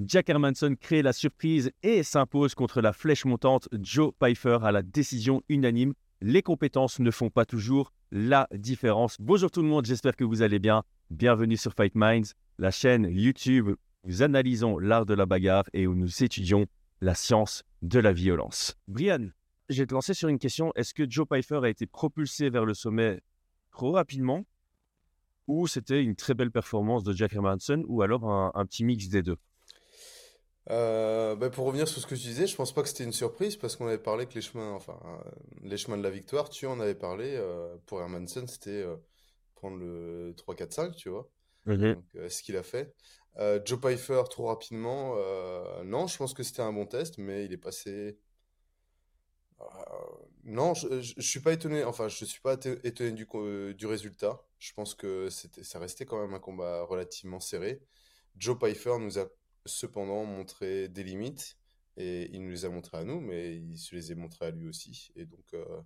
Jack Hermanson crée la surprise et s'impose contre la flèche montante Joe Pfeiffer à la décision unanime. Les compétences ne font pas toujours la différence. Bonjour tout le monde, j'espère que vous allez bien. Bienvenue sur Fight Minds, la chaîne YouTube où nous analysons l'art de la bagarre et où nous étudions la science de la violence. Brian, je vais te lancer sur une question. Est-ce que Joe Pfeiffer a été propulsé vers le sommet trop rapidement ou c'était une très belle performance de Jack Hermanson ou alors un, petit mix des deux? Euh, bah, pour revenir sur ce que tu disais, je pense pas que c'était une surprise parce qu'on avait parlé que les chemins, enfin, euh, les chemins de la victoire, tu en avais parlé. Euh, pour Hermanson, c'était prendre le 3-4-5, tu vois. Mhm. ce qu'il a fait. Joe Pfeiffer, trop rapidement, non, je pense que c'était un bon test, mais il est passé non, je, ne suis pas étonné. Enfin, je suis pas étonné du, euh, du résultat. Je pense que c'était, ça restait quand même un combat relativement serré. Joe Pfeiffer nous a cependant montré des limites et il nous les a montrées à nous, mais il se les a montrées à lui aussi. Et donc, euh,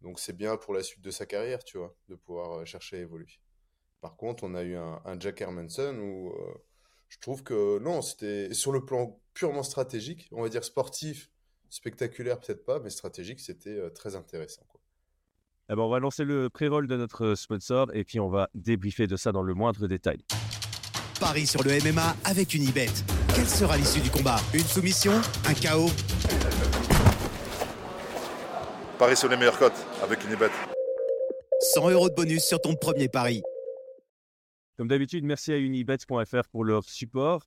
donc c'est bien pour la suite de sa carrière, tu vois, de pouvoir euh, chercher à évoluer. Par contre, on a eu un, Jack Hermanson où je trouve que non, c'était sur le plan purement stratégique, on va dire sportif Spectaculaire, peut-être pas, mais stratégique, c'était euh, très intéressant. On va lancer le pré-roll de notre sponsor et puis on va débriefer de ça dans le moindre détail. Paris sur le MMA avec une Unibet. Quelle sera l'issue du combat? Une soumission? Un chaos Paris sur les meilleures cotes avec Unibet. 100 euros de bonus sur ton premier pari. Comme d'habitude, merci à unibet.fr pour leur support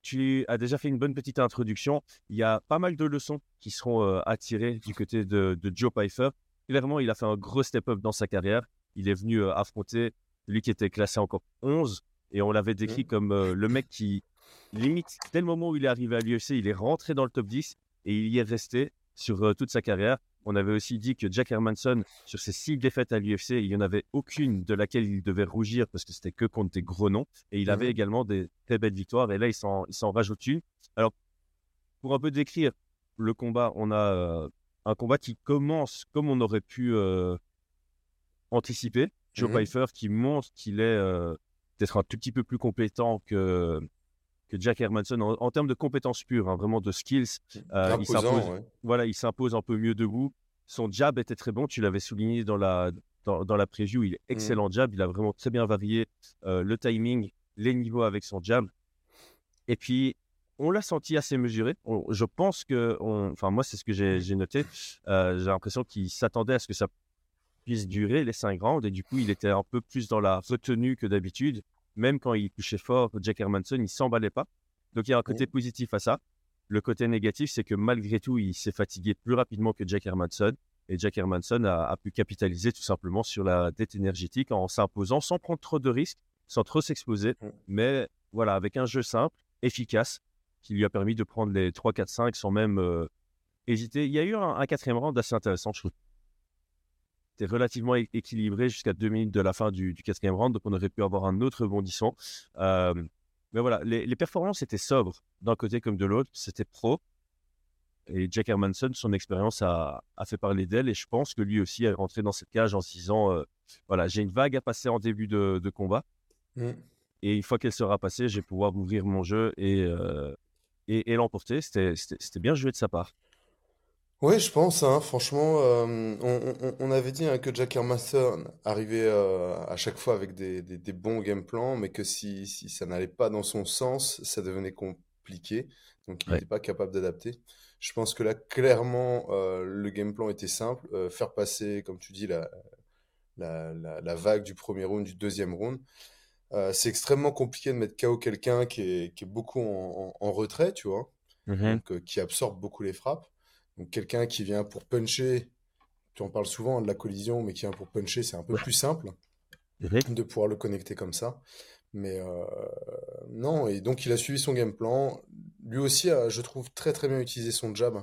tu as déjà fait une bonne petite introduction. Il y a pas mal de leçons qui seront euh, attirées du côté de, Joe Pfeiffer. Clairement, il a fait un gros step-up dans sa carrière. Il est venu euh, affronter lui qui était classé encore 11 et on l'avait décrit mmh. comme euh, le mec qui, limite, dès le moment où il est arrivé à l'UFC, il est rentré dans le top 10 et il y est resté sur toute sa carrière. On avait aussi dit que Jack Hermanson, sur ses six défaites à l'UFC, il n'y en avait aucune de laquelle il devait rougir parce que c'était que contre des gros noms. Et il avait mmh également des très belles victoires. Et là, il s'en, rajoute une. Alors, pour un peu décrire le combat, on a euh, un combat qui commence comme on aurait pu euh, anticiper. Joe mmh Pfeiffer qui montre qu'il est euh, peut-être un tout petit peu plus compétent que, que Jack Hermanson en, termes de compétences pures, hein, vraiment de skills. Euh, il s'impose, voilà, il s'impose un peu mieux debout. Son jab était très bon, tu l'avais souligné dans la, dans, la preview, il est mmh. excellent jab, il a vraiment très bien varié euh, le timing, les niveaux avec son jab. Et puis, on l'a senti assez mesuré. je pense que, enfin moi c'est ce que j'ai noté, euh, j'ai l'impression qu'il s'attendait à ce que ça puisse durer les 5 rounds et du coup il était un peu plus dans la retenue que d'habitude même quand il touchait fort, Jack Hermanson, il s'emballait pas. Donc il y a un côté positif à ça. Le côté négatif, c'est que malgré tout, il s'est fatigué plus rapidement que Jack Hermanson. Et Jack Hermanson a, pu capitaliser tout simplement sur la dette énergétique en s'imposant sans prendre trop de risques, sans trop s'exposer. Mais voilà, avec un jeu simple, efficace, qui lui a permis de prendre les 3, 4, 5 sans même euh, hésiter. Il y a eu un, un quatrième round assez intéressant, je trouve relativement équilibré jusqu'à deux minutes de la fin du, quatrième round, donc on aurait pu avoir un autre rebondissement. Euh, mais voilà, les, performances étaient sobres d'un côté comme de l'autre, c'était pro. Et Jack Hermanson, son expérience a, fait parler d'elle, et je pense que lui aussi est rentré dans cette cage en se disant euh, voilà, j'ai une vague à passer en début de, combat. Mm. Et une fois qu'elle sera passée, je vais pouvoir ouvrir mon jeu et, euh, et, et l'emporter. C'était bien joué de sa part. Oui, je pense, hein, franchement, euh, on, avait dit hein, que Jack Hermanson arrivait euh, à chaque fois avec des, bons game plans, mais que si, ça n'allait pas dans son sens, ça devenait compliqué. Donc, il n'était pas capable d'adapter. Je pense que là, clairement, euh, le game plan était simple. faire passer, comme tu dis, la, la, vague du premier round, du deuxième round. c'est extrêmement compliqué de mettre KO quelqu'un qui est, beaucoup en, retrait, tu vois, mmh donc, qui absorbe beaucoup les frappes. Donc quelqu'un qui vient pour puncher, tu en parles souvent de la collision, mais qui vient pour puncher, c'est un peu plus simple de pouvoir le connecter comme ça. Mais euh, non, et donc il a suivi son game plan. Lui aussi, a, je trouve, très très bien utilisé son jab.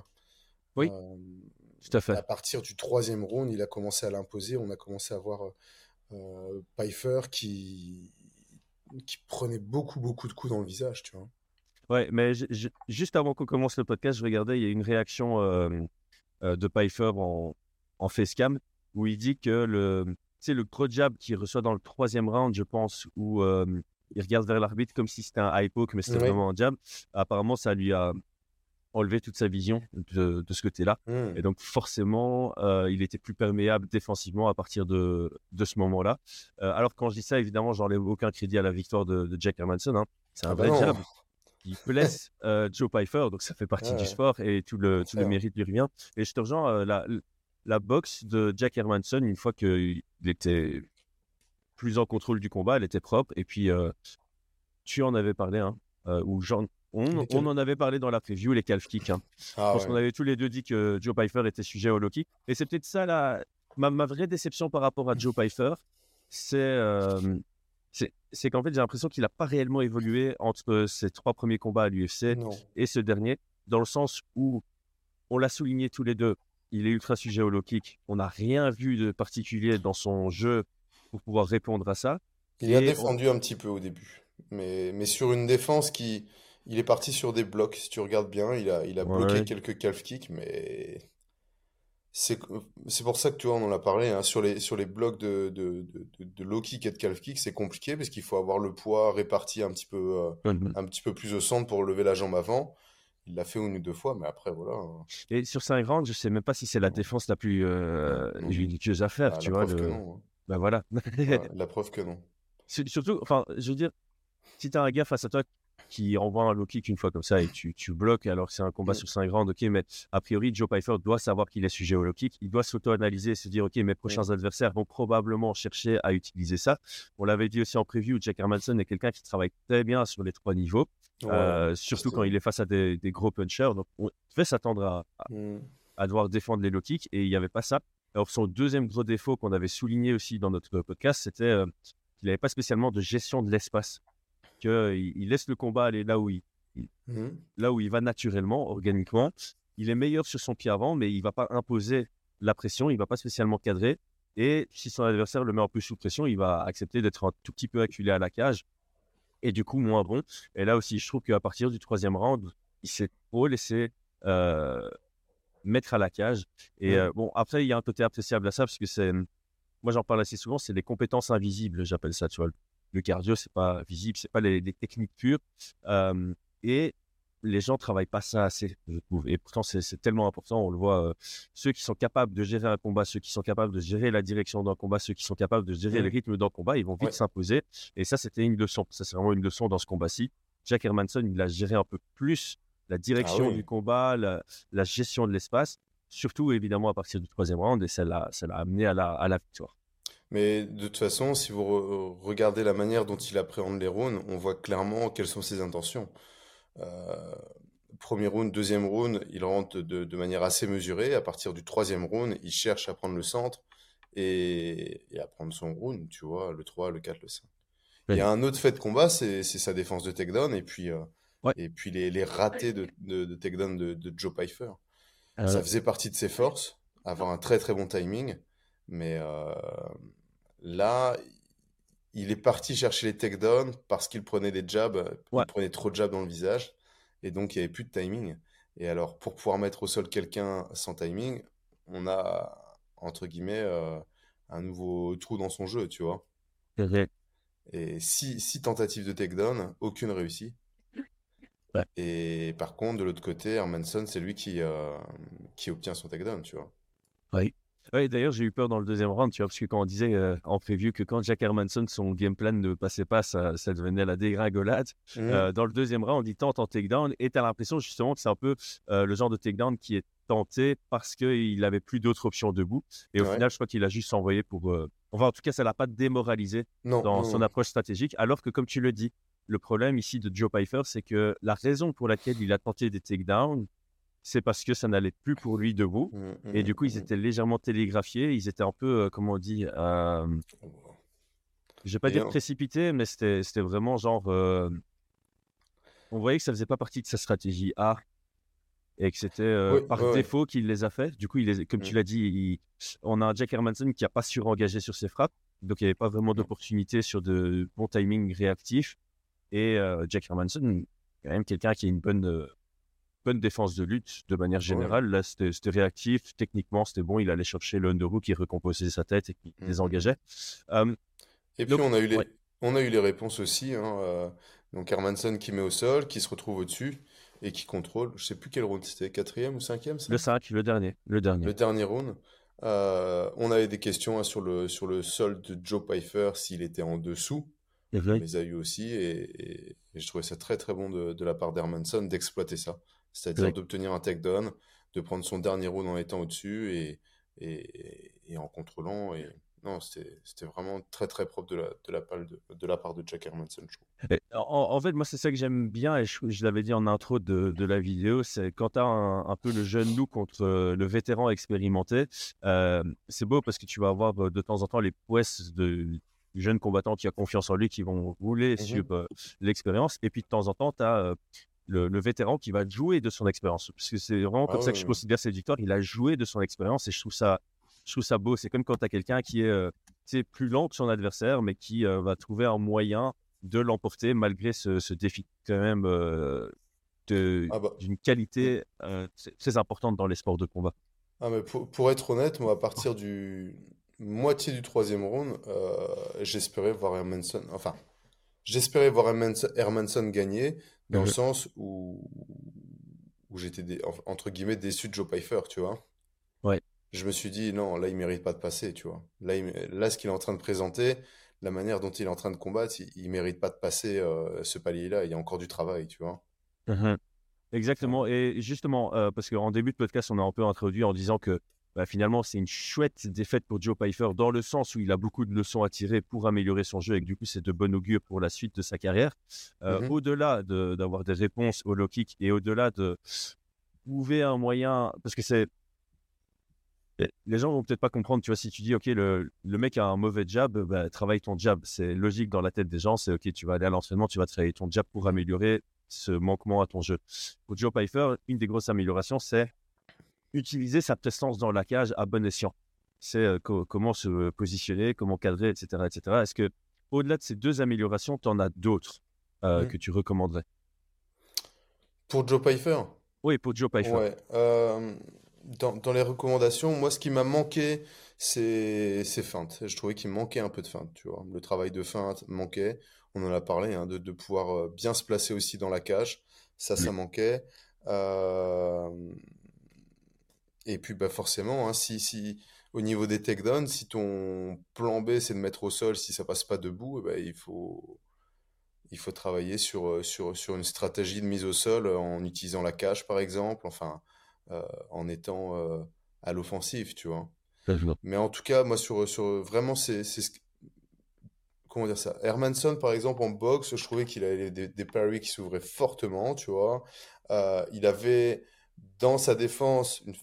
Oui, euh, tout à fait. À partir du troisième round, il a commencé à l'imposer. On a commencé à voir euh, Pfeiffer qui, qui prenait beaucoup beaucoup de coups dans le visage, tu vois. Ouais, mais juste avant qu'on commence le podcast, je regardais, il y a une réaction euh, euh, de Pfeiffer en, en facecam où il dit que le, le gros jab qu'il reçoit dans le troisième round, je pense, où euh, il regarde vers l'arbitre comme si c'était un high poke, mais c'était vraiment un jab. Apparemment, ça lui a enlevé toute sa vision de, de ce côté-là. Et donc, forcément, euh, il était plus perméable défensivement à partir de, de ce moment-là. Euh, alors, quand je dis ça, évidemment, j'enlève aucun crédit à la victoire de, de Jack Hermanson. hein. C'est un Ah bah vrai non. jab. Il blesse euh, Joe Pfeiffer, donc ça fait partie Ouais, du sport et tout le, tout le mérite lui revient. Et je te rejoins, euh, la, la boxe de Jack Hermanson, une fois qu'il était plus en contrôle du combat, elle était propre. Et puis, euh, tu en avais parlé, hein, euh, ou Jean- on, on en avait parlé dans la preview, les calf kicks. hein. Ah ouais. qu'on avait tous les deux dit que Joe Pfeiffer était sujet au low kick. Et c'est peut-être ça la, ma, ma vraie déception par rapport à Joe Pfeiffer. C'est c'est qu'en fait, j'ai l'impression qu'il n'a pas réellement évolué entre ses trois premiers combats à l'UFC et ce dernier, dans le sens où on l'a souligné tous les deux, il est ultra sujet au low kick. On n'a rien vu de particulier dans son jeu pour pouvoir répondre à ça. Il a on- défendu un petit peu au début, mais, mais sur une défense qui... Il est parti sur des blocs, si tu regardes bien, il a, il a bloqué quelques calf kicks, mais c'est c'est pour ça que tu vois, on en a parlé, hein, sur les, sur les blocs de, de, de, low kick et de calf kick, c'est compliqué parce qu'il faut avoir le poids réparti un petit peu, euh, un petit peu plus au centre pour lever la jambe avant. Il l'a fait une ou deux fois, mais après, voilà. hein. Et sur 5 rounds, je sais même pas si c'est la défense la plus euh, judicieuse à faire, Ah, tu la vois. preuve que non. hein. Ben voilà. Ouais, la preuve que non. Sur- Surtout, enfin, je veux dire, si tu as un gars face à toi qui envoie un low kick une fois comme ça et tu, tu bloques alors que c'est un combat Mm. sur 5 rounds, ok, mais a priori, Joe Pfeiffer doit savoir qu'il est sujet au low kick. Il doit s'auto-analyser et se dire, ok, mes prochains adversaires vont probablement chercher à utiliser ça. On l'avait dit aussi en preview, Jack Hermanson est quelqu'un qui travaille très bien sur les trois niveaux, Ouais. euh, surtout quand il est face à des, des gros punchers. Donc, on devait s'attendre à, à- Mm. à devoir défendre les low kicks et il n'y avait pas ça. Alors, son deuxième gros défaut qu'on avait souligné aussi dans notre podcast, c'était euh, qu'il n'avait pas spécialement de gestion de l'espace. Qu'il il laisse le combat aller là où il, Mm. là où il va naturellement, organiquement. Il est meilleur sur son pied avant, mais il va pas imposer la pression, il va pas spécialement cadrer. Et si son adversaire le met un peu sous pression, il va accepter d'être un tout petit peu acculé à la cage et du coup moins bon. Et là aussi, je trouve qu'à partir du troisième round, il s'est trop laissé euh, mettre à la cage. Et Ouais. euh, bon, après, il y a un côté appréciable à ça parce que c'est, moi j'en parle assez souvent, c'est des compétences invisibles, j'appelle ça. Tu vois, le cardio, c'est pas visible, c'est pas les, les techniques pures. Euh, et les gens travaillent pas ça assez, je trouve. Et pourtant, c'est tellement important. On le voit, euh, ceux qui sont capables de gérer un combat, ceux qui sont capables de gérer la direction d'un combat, ceux qui sont capables de gérer le rythme d'un combat, ils vont vite Ouais. s'imposer. Et ça, c'était une leçon. Ça, c'est vraiment une leçon dans ce combat-ci. Jack Hermanson, il a géré un peu plus la direction oui. du combat, la, la gestion de l'espace, surtout évidemment à partir du troisième round, et ça l'a ça l'a amené à la, à la victoire. Mais de toute façon, si vous re- regardez la manière dont il appréhende les rounds, on voit clairement quelles sont ses intentions. Euh, premier round, deuxième round, il rentre de, de manière assez mesurée. À partir du troisième round, il cherche à prendre le centre et, et à prendre son round, tu vois, le 3, le 4, le 5. Il y a un autre fait de combat, c'est c'est sa défense de takedown et puis, euh, Ouais. et puis les, les ratés de, de, de takedown de, de Joe Pfeiffer. Euh, Ça faisait partie de ses forces, avoir un très très bon timing. Mais euh, là, il est parti chercher les takedowns parce qu'il prenait des jabs, Ouais. il prenait trop de jabs dans le visage. Et donc, il n'y avait plus de timing. Et alors, pour pouvoir mettre au sol quelqu'un sans timing, on a, entre guillemets, euh, un nouveau trou dans son jeu, tu vois. vrai. Et six, six tentatives de takedown, aucune réussie. Ouais. Et par contre, de l'autre côté, Hermanson, c'est lui qui, euh, qui obtient son takedown, tu vois. Ouais, d'ailleurs, j'ai eu peur dans le deuxième round, tu vois, parce que quand on disait euh, en preview que quand Jack Hermanson, son game plan ne passait pas, ça, ça devenait la dégringolade. Mhm. Euh, dans le deuxième round, il tente en takedown et tu as l'impression justement que c'est un peu euh, le genre de takedown qui est tenté parce qu'il n'avait plus d'autres options debout. Et au Ouais. final, je crois qu'il a juste envoyé pour. Enfin, en tout cas, ça l'a pas démoralisé Non, dans non, son non. approche stratégique. Alors que, comme tu le dis, le problème ici de Joe Pfeiffer, c'est que la raison pour laquelle il a tenté des takedowns, c'est parce que ça n'allait plus pour lui debout. Mhm, Et mhm, du coup, ils mhm. étaient légèrement télégraphiés. Ils étaient un peu, euh, comment on dit, euh, je vais pas Et dire précipités, mais c'était vraiment genre. euh, on voyait que ça faisait pas partie de sa stratégie A et que c'était euh, Oui, par ouais, défaut qu'il les a fait. Du coup, il les- comme tu l'as dit, il- on a un Jack Hermanson qui a pas surengagé sur ses frappes. Donc, il n'y avait pas vraiment d'opportunité sur de bons timings réactifs. Et Jack Hermanson, quand même quelqu'un qui a une bonne, bonne défense de lutte de manière générale. Là, c'était réactif. Techniquement, c'était bon. Il allait chercher le underhook, qui recomposait sa tête et qui Mhm. désengageait. Euh, Et puis on a eu les, ouais. On a eu les réponses aussi. hein, euh, donc Hermanson qui met au sol, qui se retrouve au-dessus et qui contrôle. Je sais plus quel round c'était, quatrième ou cinquième? Le 5, le dernier. Le dernier. Le dernier round. Euh, on avait des questions hein, sur le, sur le sol de Joe Pfeiffer, s'il était en dessous. Les a eu aussi et, et- et je trouvais ça très très bon de, de la part d'Hermanson d'exploiter ça. C'est-à-dire d'obtenir un takedown, de prendre son dernier round en étant au-dessus et, et, et en contrôlant. Et... Non, c'était vraiment très très propre de la, de la, part de, de la part de Jack Hermanson, je trouve. En, en fait, moi, c'est ça que j'aime bien, et je, je l'avais dit en intro de, de la vidéo, c'est quand tu as un, un peu le jeune loup contre euh, le vétéran expérimenté, euh, c'est beau parce que tu vas avoir euh, de temps en temps les prouesses de, du jeune combattant qui a confiance en lui, qui vont rouler Mhm. sur euh, l'expérience, et puis de temps en temps, tu as le, le vétéran qui va jouer de son expérience. Parce que c'est vraiment Ah comme ça que je considère cette victoire, il a joué de son expérience, et je trouve ça, je trouve ça beau. C'est comme quand tu as quelqu'un qui est euh, plus lent que son adversaire, mais qui euh, va trouver un moyen de l'emporter malgré ce, ce défi quand même euh, Ah bah, d'une qualité euh, très importante dans les sports de combat. ah mais pour, pour être honnête, moi, à partir du moitié du troisième round, j'espérais voir Hermanson, enfin, j'espérais voir Hermanson, gagner dans le Mhm. sens où, où j'étais, dé- entre guillemets, déçu de Joe Pfeiffer, tu vois. Ouais. Je me suis dit, non, là, il mérite pas de passer, tu vois. Là, il- là, ce qu'il est en train de présenter, la manière dont il est en train de combattre, il, il mérite pas de passer euh, ce palier-là. Il y a encore du travail, tu vois. Mhm. Exactement. Et justement, euh, parce qu'en début de podcast, on a un peu introduit en disant que bah, finalement, c'est une chouette défaite pour Joe Pfeiffer dans le sens où il a beaucoup de leçons à tirer pour améliorer son jeu et que du coup, c'est de bon augure pour la suite de sa carrière. Euh, Mhm. Au-delà de- d'avoir des réponses au low kick et au-delà de trouver un moyen, parce que c'est. Les gens vont peut-être pas comprendre, tu vois, si tu dis, OK, le, le mec a un mauvais jab, bah, travaille ton jab. C'est logique dans la tête des gens, c'est OK, tu vas aller à l'entraînement, tu vas travailler ton jab pour améliorer ce manquement à ton jeu. Pour Joe Pfeiffer, une des grosses améliorations, c'est utiliser sa prestance dans la cage à bon escient. C'est euh, co- comment se positionner, comment cadrer, etc. etc. Est-ce que, au-delà de ces deux améliorations, tu en as d'autres euh, Mhm. que tu recommanderais? Pour Joe Pfeiffer, Oui, pour Joe Pfeiffer. Ouais, euh, dans, dans les recommandations, moi, ce qui m'a manqué, c'est feintes. Je trouvais qu'il manquait un peu de feinte, tu vois. Le travail de feinte manquait. On en a parlé, hein, de, de pouvoir bien se placer aussi dans la cage. Ça, ça manquait. Euh, et puis, bah, forcément, hein, si, si, au niveau des takedowns, si ton plan B, c'est de mettre au sol, si ça passe pas debout, eh ben, il faut, il faut travailler sur, euh, sur, sur une stratégie de mise au sol en utilisant la cage, par exemple, enfin, euh, en étant euh, à l'offensive, tu vois. Mais en tout cas, moi, sur, sur vraiment, c'est, ce comment dire ça? Hermanson, par exemple, en boxe, je trouvais qu'il avait des, des parries qui s'ouvraient fortement, tu vois. Euh, il avait, dans sa défense, une-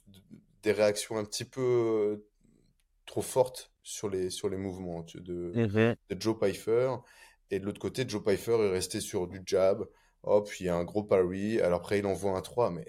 des réactions un petit peu euh, trop fortes sur les, sur les mouvements tu- de, Mhm. de Joe Pfeiffer. Et de l'autre côté, Joe Pfeiffer est resté sur du jab. Hop, il y a un gros parry. Alors après, il envoie un 3, mais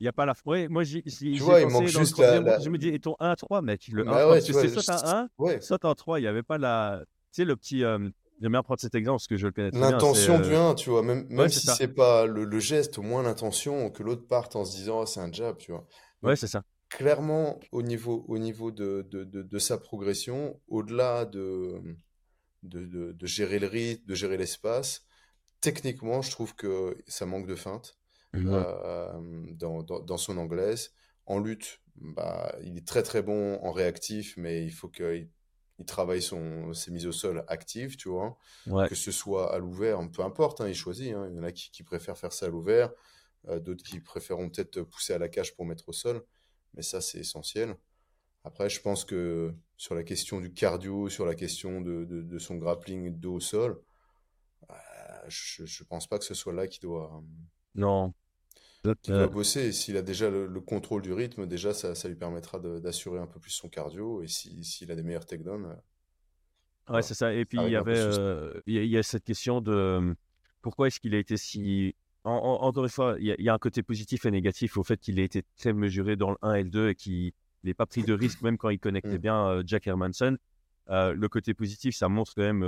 Il n'y a pas la. Oui, moi, j'y j'y- j'y ai vois, il manque juste la- la- Je me dis, et ton 1-3, mec Le Bah 1-3, ouais, tu c'est soit un 1, ouais. soit un 3. Il n'y avait pas la. Tu sais, le petit. euh, J'aime bien prendre cet exemple parce que je le connais très bien. L'intention c'est, du euh, 1, tu vois, même, même ouais, si c'est pas le, le geste, au moins l'intention, que l'autre parte en se disant, oh, c'est un jab, tu vois. Ouais, c'est ça. Clairement, au niveau, au niveau de, de, de, de sa progression, au-delà de, de, gérer le rythme, de gérer l'espace, techniquement, je trouve que ça manque de feinte. euh, dans, dans, dans son anglaise. En lutte, bah, il est très très bon en réactif, mais il faut qu'il il travaille son, ses mises au sol actives, tu vois. Ouais. Que ce soit à l'ouvert, peu importe, hein, il choisit. hein. Il y en a qui, qui préfèrent faire ça à l'ouvert, euh, d'autres qui préféreront peut-être pousser à la cage pour mettre au sol. Mais ça, c'est essentiel. Après, je pense que sur la question du cardio, sur la question de, de, de son grappling dos au sol, euh, je ne pense pas que ce soit là qu'il doit, Non. Qu'il Euh, doit bosser. Et s'il a déjà le, le contrôle du rythme, déjà, ça, ça lui permettra d'assurer un peu plus son cardio. Et si- s'il a des meilleurs takedowns, euh, Ouais, c'est ça. Et puis, il y avait, euh, il y, a- cette question de euh, pourquoi est-ce qu'il a été si. En, en- encore une fois, il y, a, il y a un côté positif et négatif au fait qu'il ait été très mesuré dans le 1 et le 2 et qu'il n'ait pas pris de risque, même quand il connectait Mm. bien euh, Jack Hermanson. Euh, le côté positif, ça montre quand même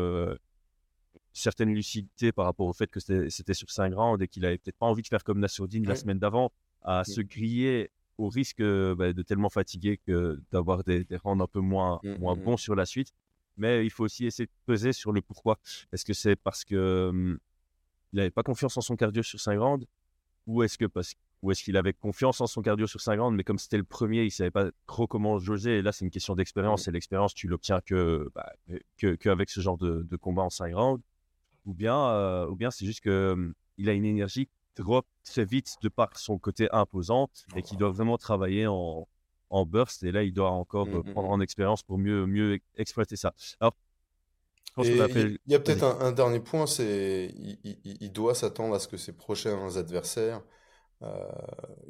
certaine lucidité par rapport au fait que c'était sur 5 rounds et qu'il avait peut-être pas envie de faire comme Nassourdine la semaine d'avant, à Mm. se griller au risque euh, bah, de tellement fatiguer que d'avoir des, des rounds un peu moins, Mm, moins mm, bons sur la suite. Mais il faut aussi essayer de peser sur le pourquoi. Est-ce que c'est parce que hum, il n'avait pas confiance en son cardio sur saint grand ou est-ce que parce ou est-ce qu'il avait confiance en son cardio sur saint grand mais comme c'était le premier, il savait pas trop comment jauger. Et là, c'est une question d'expérience. Et l'expérience, tu l'obtiens que, bah, que, qu'avec ce genre de, de combat en saint grand Ou bien, euh, ou bien c'est juste que il a une énergie drop très vite de par son côté imposant et qui doit vraiment travailler en, en burst. Et là, il doit encore mmh, mmh, prendre en expérience pour mieux, mieux exploiter ça. Alors, il y a peut-être un, dernier point, c'est il, doit s'attendre à ce que ses prochains adversaires euh,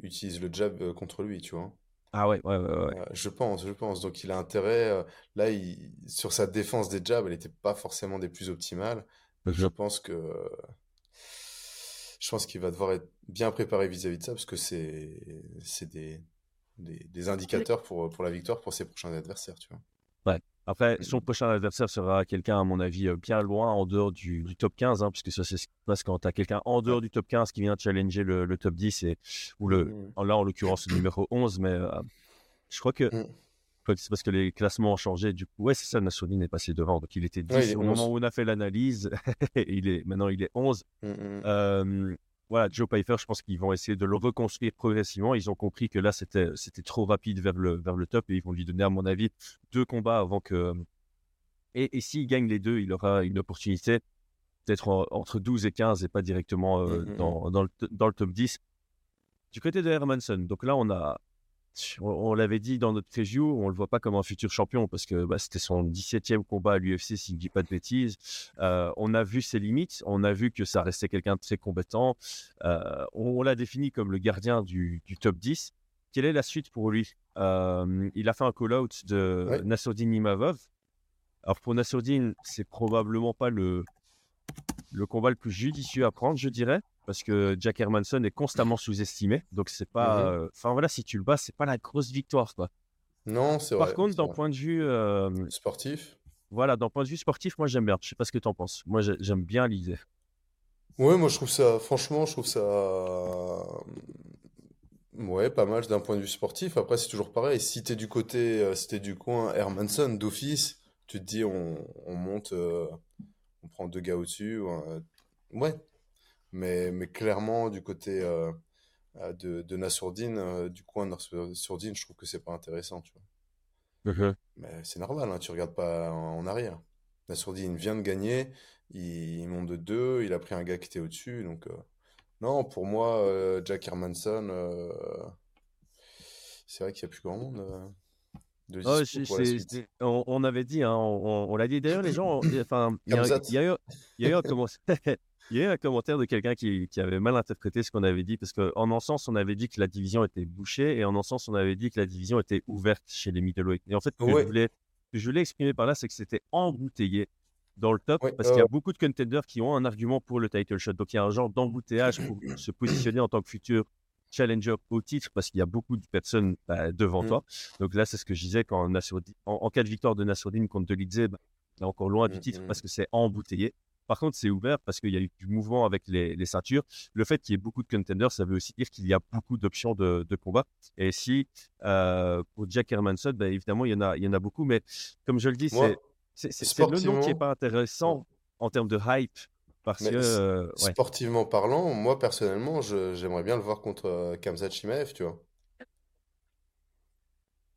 utilisent le jab euh, contre lui, tu vois? Ah ouais, ouais, ouais, ouais. je pense, je pense. Donc il a intérêt. Euh, là, il, sur sa défense des jabs, elle n'était pas forcément des plus optimales. Je pense que je pense qu'il va devoir être bien préparé vis-à-vis de ça parce que c'est des, des, des, indicateurs pour, pour la victoire pour ses prochains adversaires, tu vois. Ouais. Après, son prochain adversaire sera quelqu'un, à mon avis, euh, bien loin en dehors du, du top 15, hein, puisque ça, c'est ce qui se passe quand tu as quelqu'un en dehors du top 15 qui vient challenger le, le top 10, et, ou le, mmh. là, en l'occurrence, le numéro 11, mais euh, je crois que mmh c'est parce que les classements ont changé. Du coup, ouais, c'est ça, Nassoudine est passé devant. Donc, il était 10 au moment où on a fait l'analyse. il est, maintenant, il est 11. Mmh, mmh. voilà, Joe Pfeiffer, je pense qu'ils vont essayer de le reconstruire progressivement. Ils ont compris que là, c'était, c'était trop rapide vers le, vers le top et ils vont lui donner, à mon avis, deux combats avant que. Et, et s'il gagne les deux, il aura une opportunité peut-être entre 12 et 15 et pas directement mmh, dans, dans, le, dans le top 10. Du côté de Hermanson, donc là, on a, on, l'avait dit dans notre preview, on le voit pas comme un futur champion parce que bah, c'était son 17e combat à l'UFC, si je ne dis pas de bêtises. Euh, on a vu ses limites, on a vu que ça restait quelqu'un de très compétent. Euh, on, l'a défini comme le gardien du, top 10. Quelle est la suite pour lui? Euh, Il a fait un call-out de ouais. Nassourdine Imavov. Alors pour Nassourdine, c'est probablement pas le, le combat le plus judicieux à prendre, je dirais parce que Jack Hermanson est constamment sous-estimé. Donc c'est pas, mmh euh, enfin voilà, si tu le bats, c'est pas la grosse victoire, quoi. Non, c'est vrai. Par contre, d'un point de vue euh, sportif, voilà, d'un point de vue sportif, moi j'aime bien. Je sais pas ce que tu en penses. Moi, j'aime bien l'idée. Ouais, moi je trouve ça, franchement, je trouve ça, ouais, pas mal d'un point de vue sportif. Après, c'est toujours pareil. Si t'es du côté, euh, si t'es du coin Hermanson d'office, tu te dis on, monte, on prend deux gars au-dessus. Ouais, mais, mais clairement, du côté euh, euh, de, de Nassourdine, euh, du coin de Nassourdine, je trouve que c'est pas intéressant, tu vois. Mais c'est normal, hein, tu regardes pas en, arrière. Nassourdine vient de gagner, il, monte de deux, il a pris un gars qui était au-dessus, donc non, pour moi, Jack Hermanson, c'est vrai qu'il n'y a plus grand monde. Oh, on, avait dit, hein, on, l'a dit d'ailleurs, les gens, enfin, il y, a, il y a eu, il y a eu un Il y a eu un commentaire de quelqu'un qui, avait mal interprété ce qu'on avait dit, parce qu'en un sens, on avait dit que la division était bouchée, et en un sens, on avait dit que la division était ouverte chez les middleweight. Et en fait, ce que, je, voulais, je voulais exprimer par là, c'est que c'était embouteillé dans le top, parce qu'il y a beaucoup de contenders qui ont un argument pour le title shot. Donc, il y a un genre d'embouteillage pour se positionner en tant que futur challenger au titre, parce qu'il y a beaucoup de personnes bah, devant mmh. toi. Donc là, c'est ce que je disais quand en, cas de victoire de Nassourdine contre Delidze, bah, est encore loin du mmh, titre, mmh, parce que c'est embouteillé. Par contre, c'est ouvert parce qu'il y a eu du mouvement avec les, ceintures. Le fait qu'il y ait beaucoup de contenders, ça veut aussi dire qu'il y a beaucoup d'options de, combat. Et si, euh, pour Jack Hermanson, ben, évidemment, il y, en a, il y en a beaucoup. Mais comme je le dis, c'est le nom qui n'est pas intéressant en termes de hype. Parce que, euh, sportivement parlant, moi personnellement, j'aimerais bien le voir contre euh, Kamzat Chimaev, tu vois.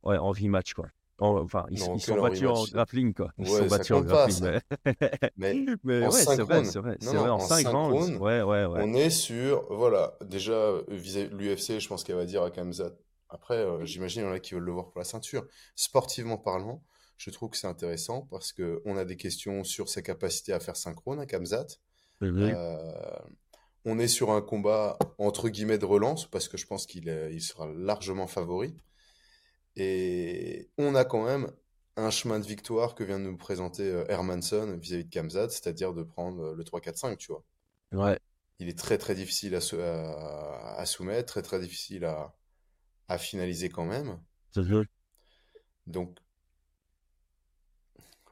Ouais, en rematch, quoi. Enfin, ils, sont battus en grappling, quoi. Ils sont battus en grappling. Mais, mais, ouais, c'est vrai, c'est vrai. vrai. En, 5 rounds, ouais, ouais, ouais. On est sur, voilà, déjà, l'UFC, je pense qu'elle va dire à Kamzat. Après, euh, j'imagine qu'il y en a qui veulent le voir pour la ceinture. Sportivement parlant, je trouve que c'est intéressant parce qu'on a des questions sur sa capacité à faire synchrone à Kamzat. Euh, on est sur un combat entre guillemets de relance parce que je pense qu'il il sera largement favori. Et on a quand même un chemin de victoire que vient de nous présenter euh, Hermanson vis-à-vis de Kamzat, c'est-à-dire de prendre euh, le 3-4-5, tu vois. Ouais. Il est très très difficile à, à, soumettre, très très difficile à, à finaliser quand même. Donc,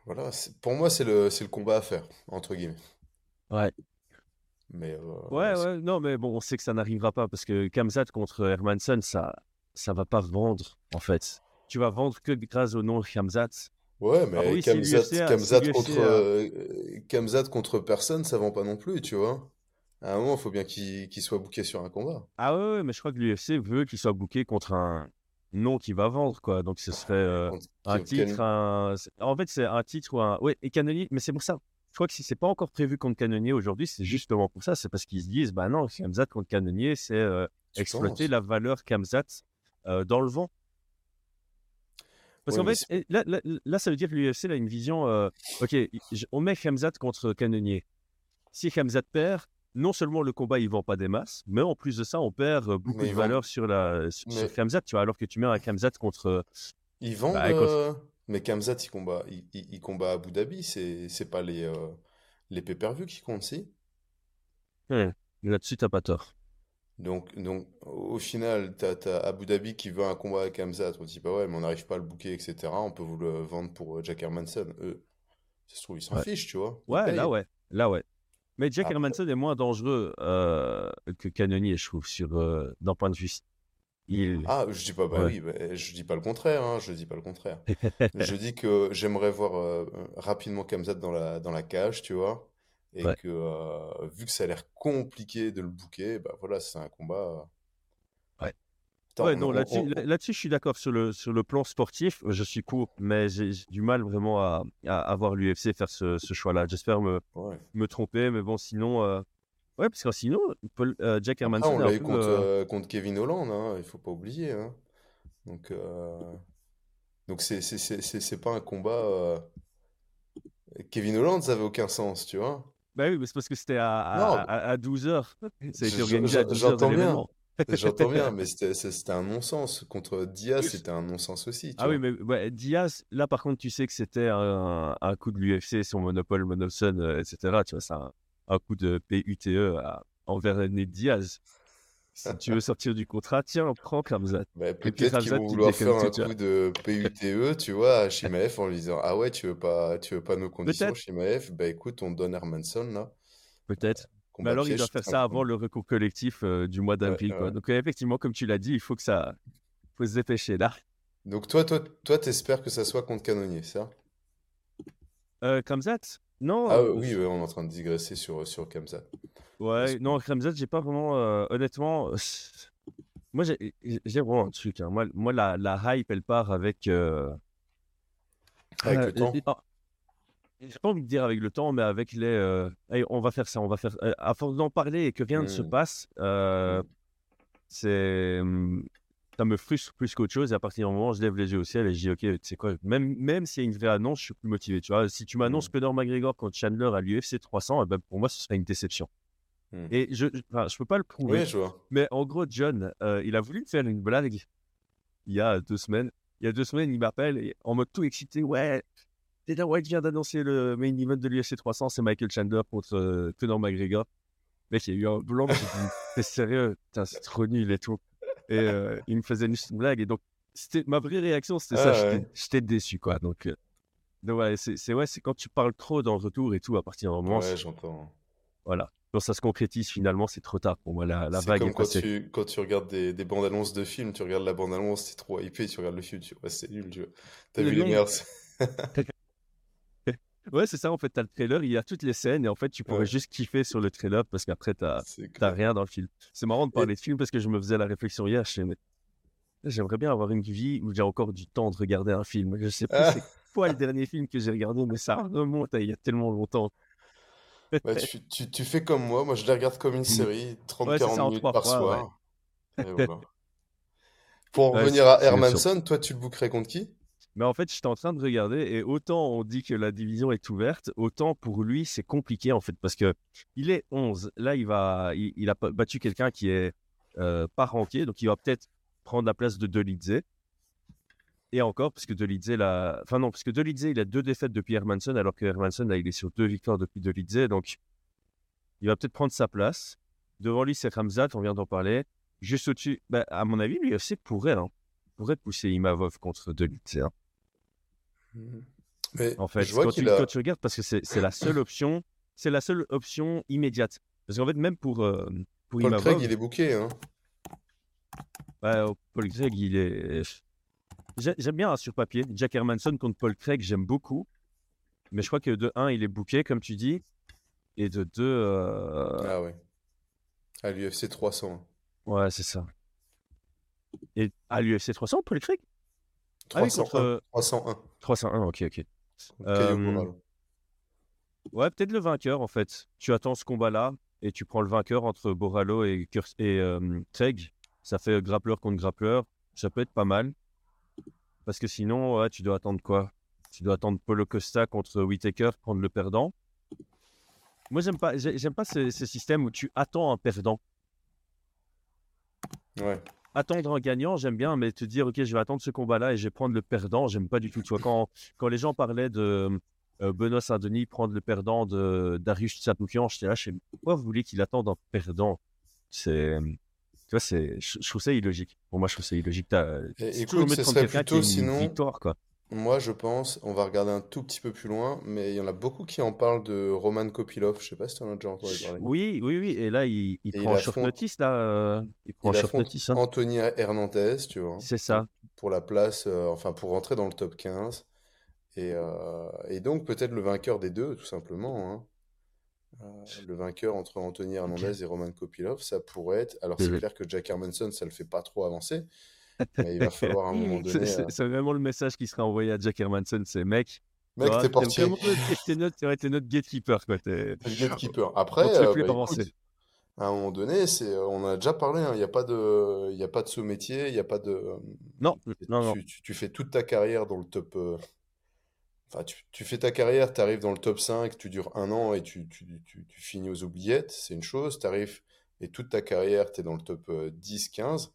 voilà, pour moi, c'est le, le combat à faire, entre guillemets. Ouais. Mais, euh, ouais, ouais, non, mais bon, on sait que ça n'arrivera pas parce que Kamzat contre Hermanson, ça, ça va pas vendre, en fait. Tu vas vendre que grâce au nom Hamzat. Ouais, Ah mais oui, si Kamzat, si Kamzat contre, a- euh, Kamzat contre personne, ça vend pas non plus, tu vois. À un moment, il faut bien qu'il soit booké sur un combat. Ah ouais, ouais, mais je crois que l'UFC veut qu'il soit booké contre un nom qui va vendre, quoi. Donc ce serait euh, un titre, un... En fait, c'est un titre ou un... Ouais, et Cannonier, mais c'est pour ça. Je crois que si c'est pas encore prévu contre Cannonier aujourd'hui, c'est justement pour ça. C'est parce qu'ils se disent, bah non, Kamzat contre Cannonier, c'est euh, exploiter penses? la valeur Kamzat euh, dans le vent. Parce qu'en fait, là, là, là, ça veut dire que l'UFC a une vision. euh, ok, on met Kamzat contre Cannonier. Si Kamzat perd, non seulement le combat il vend pas des masses, mais en plus de ça, on perd euh, beaucoup Mais de valeur sur la sur, sur Mais- Khamzat, tu vois. Alors que tu mets un Kamzat contre. Ils vendent, Bah, euh, mais Kamzat, il combat, il, il- il combat à Abu Dhabi, c'est c'est pas les, les pay-per-view qui comptent, si? Là-dessus, t'as pas tort. Donc, donc au final, t'as, t'as Abu Dhabi qui veut un combat avec Kamzat. On dit, bah ouais, mais on n'arrive pas à le booker, etc. On peut vous le vendre pour euh, Jack Hermanson. Eux, ça se trouve, ils s'en Ouais. fichent, tu vois. Ouais, payent. là, ouais. Là, ouais. Mais Jack Hermanson est moins dangereux euh, que Cannonier, je trouve, sur, euh, d'un point de vue. Il... Ah, je dis pas, bah Ouais. oui, bah, je dis pas le contraire, hein, je dis pas le contraire. Je dis que j'aimerais voir euh, rapidement Kamzat dans la, dans la cage, tu vois, et Ouais. que euh, vu que ça a l'air compliqué de le booker, bah voilà, c'est un combat. euh. Ouais. Attends, Ouais, on- non, on- là-dessus, on- là- là-dessus, je suis d'accord. Sur le, sur le plan sportif, je suis court, mais j'ai j'ai du mal vraiment à, à, voir l'UFC faire ce, ce choix-là. J'espère me, ouais. me tromper, mais bon, sinon. euh, Ouais, parce que sinon, Paul, euh, Jack Hermanson on l'a eu contre, contre Kevin Holland, hein, il faut pas oublier. hein. Donc, donc c'est c'est- c'est- pas un combat. Kevin Holland, ça avait aucun sens, tu vois. Bah oui, mais c'est parce que c'était à, à, à, à 12h. Ça a été organisé à je- 12h de j'entends bien. J'entends bien, mais c'était un non-sens. Contre Diaz, c'était un non-sens aussi. tu Ah oui, mais ouais, Diaz, là par contre, tu sais que c'était un, un coup de l'UFC, son monopole, Monopson, euh, etc. Tu vois, c'est un, un coup de PUTE à- envers Ned Diaz. Si tu veux sortir du contrat, tiens, prends Kamzat. Bah, peut-être qu'ils vont vouloir faire un coup de PUTE, tu vois, à Shimaev en lui disant Ah ouais, tu veux pas, tu veux pas nos conditions. Shimaev Bah écoute, on donne Hermanson là. Peut-être. Mais alors, il doit faire ça avant le recours collectif euh, du mois d'avril. Ouais, quoi. ouais. Donc, euh, effectivement, comme tu l'as dit, il faut que ça. faut se dépêcher là. Donc toi, toi, toi, t'espères que ça soit contre Canonnier, ça? Euh, Kamzat Non. Ah euh, oui, ouais, on est en train de digresser sur, sur Kamzat. Ouais, non, Kamzat, j'ai pas vraiment. euh, honnêtement, euh, moi, j'ai j'ai vraiment un truc. hein. Moi, moi la, la hype, elle part avec. euh, Avec euh, le temps. et- ah, J'ai pas envie de dire avec le temps, mais avec les. euh, Allez, on va faire ça, on va faire. euh, à force d'en parler et que rien ne se Mm. passe, euh, Mm. c'est. hum, Ça me frustre plus qu'autre chose. Et à partir du moment où je lève les yeux au ciel et je dis, OK, tu sais quoi, même, même s'il y a une vraie annonce, je suis plus motivé. Tu vois, si tu m'annonces Mm. Conor McGregor contre Chandler à l'UFC 300, eh ben, pour moi, ce serait une déception. Mm. Et je, enfin, je peux pas le prouver. Oui, je vois. Mais en gros, John, euh, il a voulu me faire une blague il y a deux semaines. Il y a deux semaines, il m'appelle en mode tout excité. Ouais, Dana White vient d'annoncer le main event de l'UFC 300, c'est Michael Chandler contre euh, Conor McGregor. Mec, il y a eu un blanc. J'ai dit, t'es sérieux? C'est trop nul et tout. Et euh, il me faisait une blague. Et donc, c'était ma vraie réaction, c'était ça. Ah j'étais- ouais. J'étais déçu, quoi. Donc, euh, donc ouais, c'est c'est- ouais, c'est quand tu parles trop dans le retour et tout, à partir d'un moment, Ouais, c'est- j'entends. voilà. Quand ça se concrétise, finalement, c'est trop tard pour moi. La, la C'est vague comme est quand passée. tu, quand tu regardes des, des bandes annonces de films, tu regardes la bande annonce, t'es trop hypé, tu regardes le film, tu vois, c'est nul, tu vois. Le vu les meilleurs. Ouais, c'est ça, en fait, t'as le trailer, il y a toutes les scènes, et en fait, tu pourrais Ouais. juste kiffer sur le trailer parce qu'après, t'as rien dans le film. C'est marrant de parler de film parce que je me faisais la réflexion hier, je me mais j'aimerais bien avoir une vie où j'ai encore du temps de regarder un film. Je sais Ah. c'est quoi le dernier film que j'ai regardé, mais ça remonte à il y a tellement longtemps. Bah, tu, tu, tu fais comme moi, moi je les regarde comme une série, Mm. Ouais, c'est 30-40 ça, en minutes par fois, soir. Et voilà. Pour en revenir à. Hermanson, toi tu le bookerais contre qui? Mais en fait, j'étais en train de regarder et autant on dit que la division est ouverte, autant pour lui c'est compliqué en fait parce que il est 11. Là, il va, il, a battu quelqu'un qui est euh, pas ranké, donc il va peut-être prendre la place de Dolidze. Et encore, parce que Dolidze, là, enfin non, parce que il a deux défaites depuis Hermanson, alors que Hermanson, là, il est sur deux victoires depuis Dolidze, donc il va peut-être prendre sa place. Devant lui, c'est Ramzat, on vient d'en parler. Juste au-dessus, bah, à mon avis, l'UFC pourrait, hein, pourrait pousser Imavov contre Dolidze. hein. Mais En fait, je vois quand, qu'il tu, a. quand tu regardes, parce que c'est la seule option, c'est la seule option immédiate. Parce qu'en fait, même pour, euh, pour Paul Imavov, Craig, il est booké, hein. bah, Paul Craig, il est. J'ai- J'aime bien hein, sur papier. Jack Hermanson contre Paul Craig, j'aime beaucoup. Mais je crois que de 1, il est booké, comme tu dis. Et de 2, euh, Ah ouais. À l'UFC 300. ouais, c'est ça. Et à l'UFC 300, Paul Craig? Ah oui, 301. contre euh, 301. 301, ok, ok. Euh. Ouais, peut-être le vainqueur en fait. Tu attends ce combat-là et tu prends le vainqueur entre Borrallo et, Kurs- et euh, Craig. Ça fait grappleur contre grappleur. Ça peut être pas mal. Parce que sinon, ouais, tu dois attendre quoi? Tu dois attendre Polo Costa contre Whitaker, prendre le perdant. Moi, j'aime pas, j'aime pas ce, ce système où tu attends un perdant. Ouais. Attendre un gagnant, j'aime bien, mais te dire, OK, je vais attendre ce combat-là et je vais prendre le perdant, j'aime pas du tout. Tu vois, quand, quand les gens parlaient de euh, Benoît Saint-Denis prendre le perdant de Darius Tsatoukian, j'étais là, je sais pourquoi vous voulez qu'il attende un perdant? C'est. Tu vois, c'est, je, je trouve ça illogique. Pour moi, je trouve ça illogique. T'as- Et toujours écoute, prendre serait quelqu'un qui plutôt sinon- victoire, quoi. Moi, je pense, on va regarder un tout petit peu plus loin, mais il y en a beaucoup qui en parlent de Roman Kopilov. Je sais pas si tu en as déjà entendu parler. Oui, oui, oui. Et là, il, prend il un short affronte- notice, là. euh, il prend Il un short notice, hein. Anthony Hernandez, tu vois, C'est ça. pour la place, euh, enfin pour rentrer dans le top 15. Et, euh, et donc peut-être le vainqueur des deux, tout simplement. hein. Le vainqueur entre Anthony Hernandez et Roman Kopilov, ça pourrait être. Alors c'est clair que Jack Hermanson, ça le fait pas trop avancer, mais il va falloir à un moment C'est- donné. C'est euh, c'est vraiment le message qui sera envoyé à Jack Hermanson. C'est mec, Mec, t'es portier. T'es notre, notre gatekeeper, quoi. T'es- gatekeeper. Après, euh, bah, écoute, à un moment donné, c'est, on en a déjà parlé, hein, il n'y a pas de, il y a pas de sous-métier, il n'y a pas de. Non, tu, non, non. tu- tu- tu fais toute ta carrière dans le top. euh, Enfin, tu, fais ta carrière, tu arrives dans le top 5, tu dures un an et tu, tu, tu, tu finis aux oubliettes, c'est une chose. Tu arrives et toute ta carrière, tu es dans le top euh, 10, 15 euh,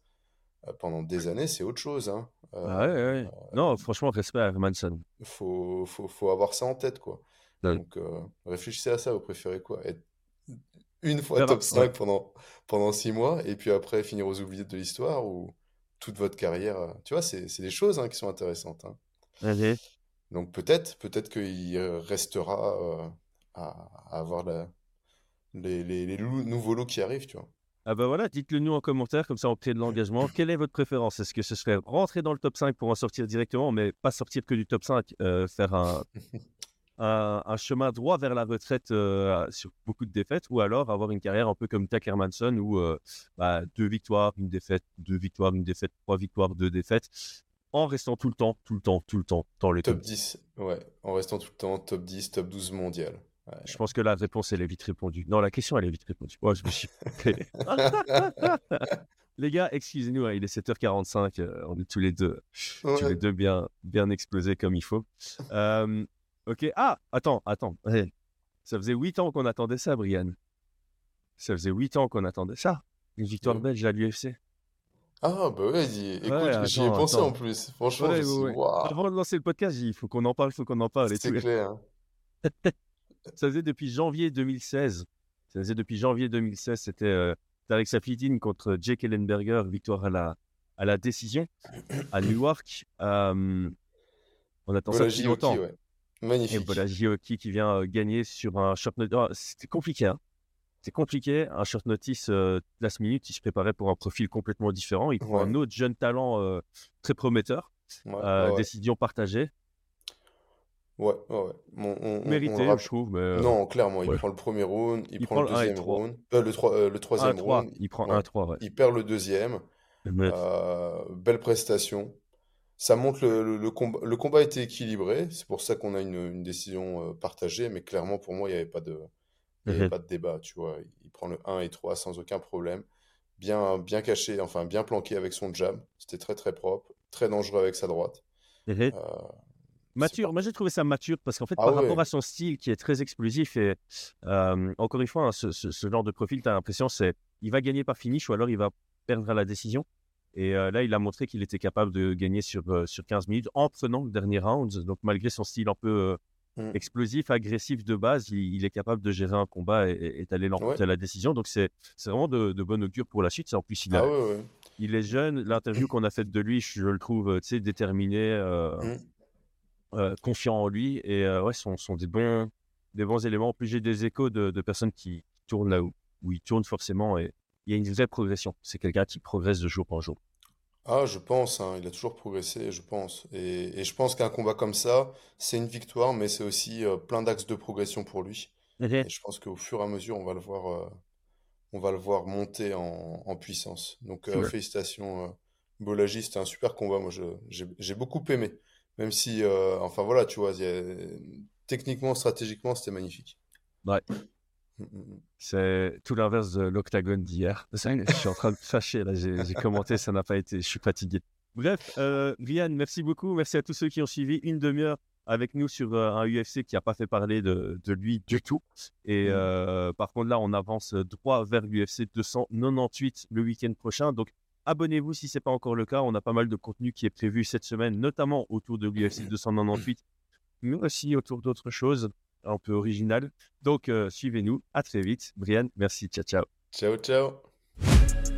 pendant des années, c'est autre chose. Hein. Euh, Ah ouais, ouais, ouais. Non, franchement, respect à Hermanson. faut, faut, faut avoir ça en tête, quoi. Ouais. Donc, euh, réfléchissez à ça, vous préférez quoi? Être une fois Faire un- top 5 pendant, pendant 6 mois et puis après finir aux oubliettes de l'histoire ou toute votre carrière? euh, Tu vois, c'est, des choses hein, qui sont intéressantes. hein. Allez. Donc, peut-être, peut-être qu'il euh, restera euh, à, à avoir la- les, les, les loups- nouveaux lots qui arrivent, tu vois. Ah bah voilà, dites-le nous en commentaire, comme ça on crée de l'engagement. Quelle est votre préférence? Est-ce que ce serait rentrer dans le top 5 pour en sortir directement, mais pas sortir que du top 5, euh, faire un, un, un chemin droit vers la retraite euh, sur beaucoup de défaites, ou alors avoir une carrière un peu comme Jack Hermanson, où euh, bah, deux victoires, une défaite, deux victoires, une défaite, trois victoires, deux défaites, en restant tout le temps, tout le temps, tout le temps dans les Top top 10, ouais, en restant tout le temps top 10, top 12 mondial. Ouais. Je pense que la réponse, elle est vite répondue. Non, la question, elle est vite répondue. Ouais, je me suis... Les gars, excusez-nous, hein, il est 7h45, euh, on est tous les deux, tous Ouais. les deux bien, bien explosés comme il faut. Euh, ok, ah, attends, attends. Ça faisait 8 ans qu'on attendait ça, Brian. Ça faisait 8 ans qu'on attendait ça. Une victoire Ouais. belge à l'UFC. Ah, bah ouais, écoute, Ouais, j'y ai pensé attends. en plus. Franchement, je suis Avant de lancer le podcast, il faut qu'on en parle, il faut qu'on en parle. C'est clair. Ça faisait depuis janvier 2016. Ça faisait depuis janvier 2016. C'était euh, Tarek contre Jake Ellenberger, victoire à la, à la décision à Newark. Euh, on attend ça Voilà, depuis longtemps. ouais. Et Magnifique. voilà, J.O.K. qui vient euh, gagner sur un short notice. Ah, C'était compliqué. Hein. C'est compliqué. Un short notice euh, last minute, il se préparait pour un profil complètement différent. Il prend Ouais. un autre jeune talent euh, très prometteur. Ouais. Décision partagée. Ouais, ouais, ouais. Bon, on- le rapp- je trouve. Mais... euh, Non, clairement, il ouais. prend le premier round, il, Il prend, prend le un deuxième round, euh, le, trois- euh, le troisième 1-3. round, Il prend. 1-3, ouais. il perd le deuxième. Euh, belle prestation. Ça montre le, le, le combat. Le combat était équilibré. C'est pour ça qu'on a une, une décision partagée. Mais clairement, pour moi, il n'y avait pas de, il y avait Mhm. pas de débat. Tu vois, il prend le 1 et 3 sans aucun problème. Bien, bien caché, enfin bien planqué avec son jab. C'était très très propre, très dangereux avec sa droite. Mhm. Euh, Mature, moi j'ai trouvé ça mature parce qu'en fait, Ah par rapport à son style qui est très explosif et euh, encore une fois, hein, ce, ce- ce genre de profil, tu as l'impression c'est il va gagner par finish ou alors il va perdre à la décision. Et euh, là, il a montré qu'il était capable de gagner sur, euh, sur 15 minutes en prenant le dernier round. Donc, malgré son style un peu euh, Mm. explosif, agressif de base, il, il est capable de gérer un combat et, d'aller l'emporter Ouais. à la décision. Donc, c'est vraiment de, de bonne augure pour la suite. En plus, il, a- Ah ouais, ouais. il est jeune. L'interview qu'on a faite de lui, je, le trouve tu sais, déterminé. euh, Mm. Euh, confiant en lui et euh, ouais, sont, sont des bons, des bons éléments. En plus, j'ai des échos de, de personnes qui tournent là où, où il tourne forcément et il y a une vraie progression. C'est quelqu'un qui progresse de jour en jour. Ah, je pense, hein, il a toujours progressé, je pense. Et, et je pense qu'un combat comme ça, c'est une victoire, mais c'est aussi euh, plein d'axes de progression pour lui. Mhm. Et je pense qu'au fur et à mesure, on va le voir, euh, on va le voir monter en, en puissance. Donc, euh, félicitations, Bolaji, c'était un super combat. Moi, j'ai beaucoup aimé. Même si, euh, enfin voilà, tu vois, a- techniquement, stratégiquement, c'était magnifique. Ouais. Mm, mm, mm. C'est tout l'inverse de l'octagone d'hier. Je suis en train de me fâcher, là. J'ai commenté, ça n'a pas été. Je suis fatigué. Bref, euh, Brian, merci beaucoup. Merci à tous ceux qui ont suivi une demi-heure avec nous sur euh, un UFC qui n'a pas fait parler de, de lui du tout. Et euh, par contre, là, on avance droit vers l'UFC 298 le week-end prochain. Donc, abonnez-vous si ce n'est pas encore le cas. On a pas mal de contenu qui est prévu cette semaine, notamment autour de l'UFC 298, mais aussi autour d'autres choses un peu originales. Donc, euh, suivez-nous. À très vite. Brian, merci. Ciao, ciao. Ciao, ciao.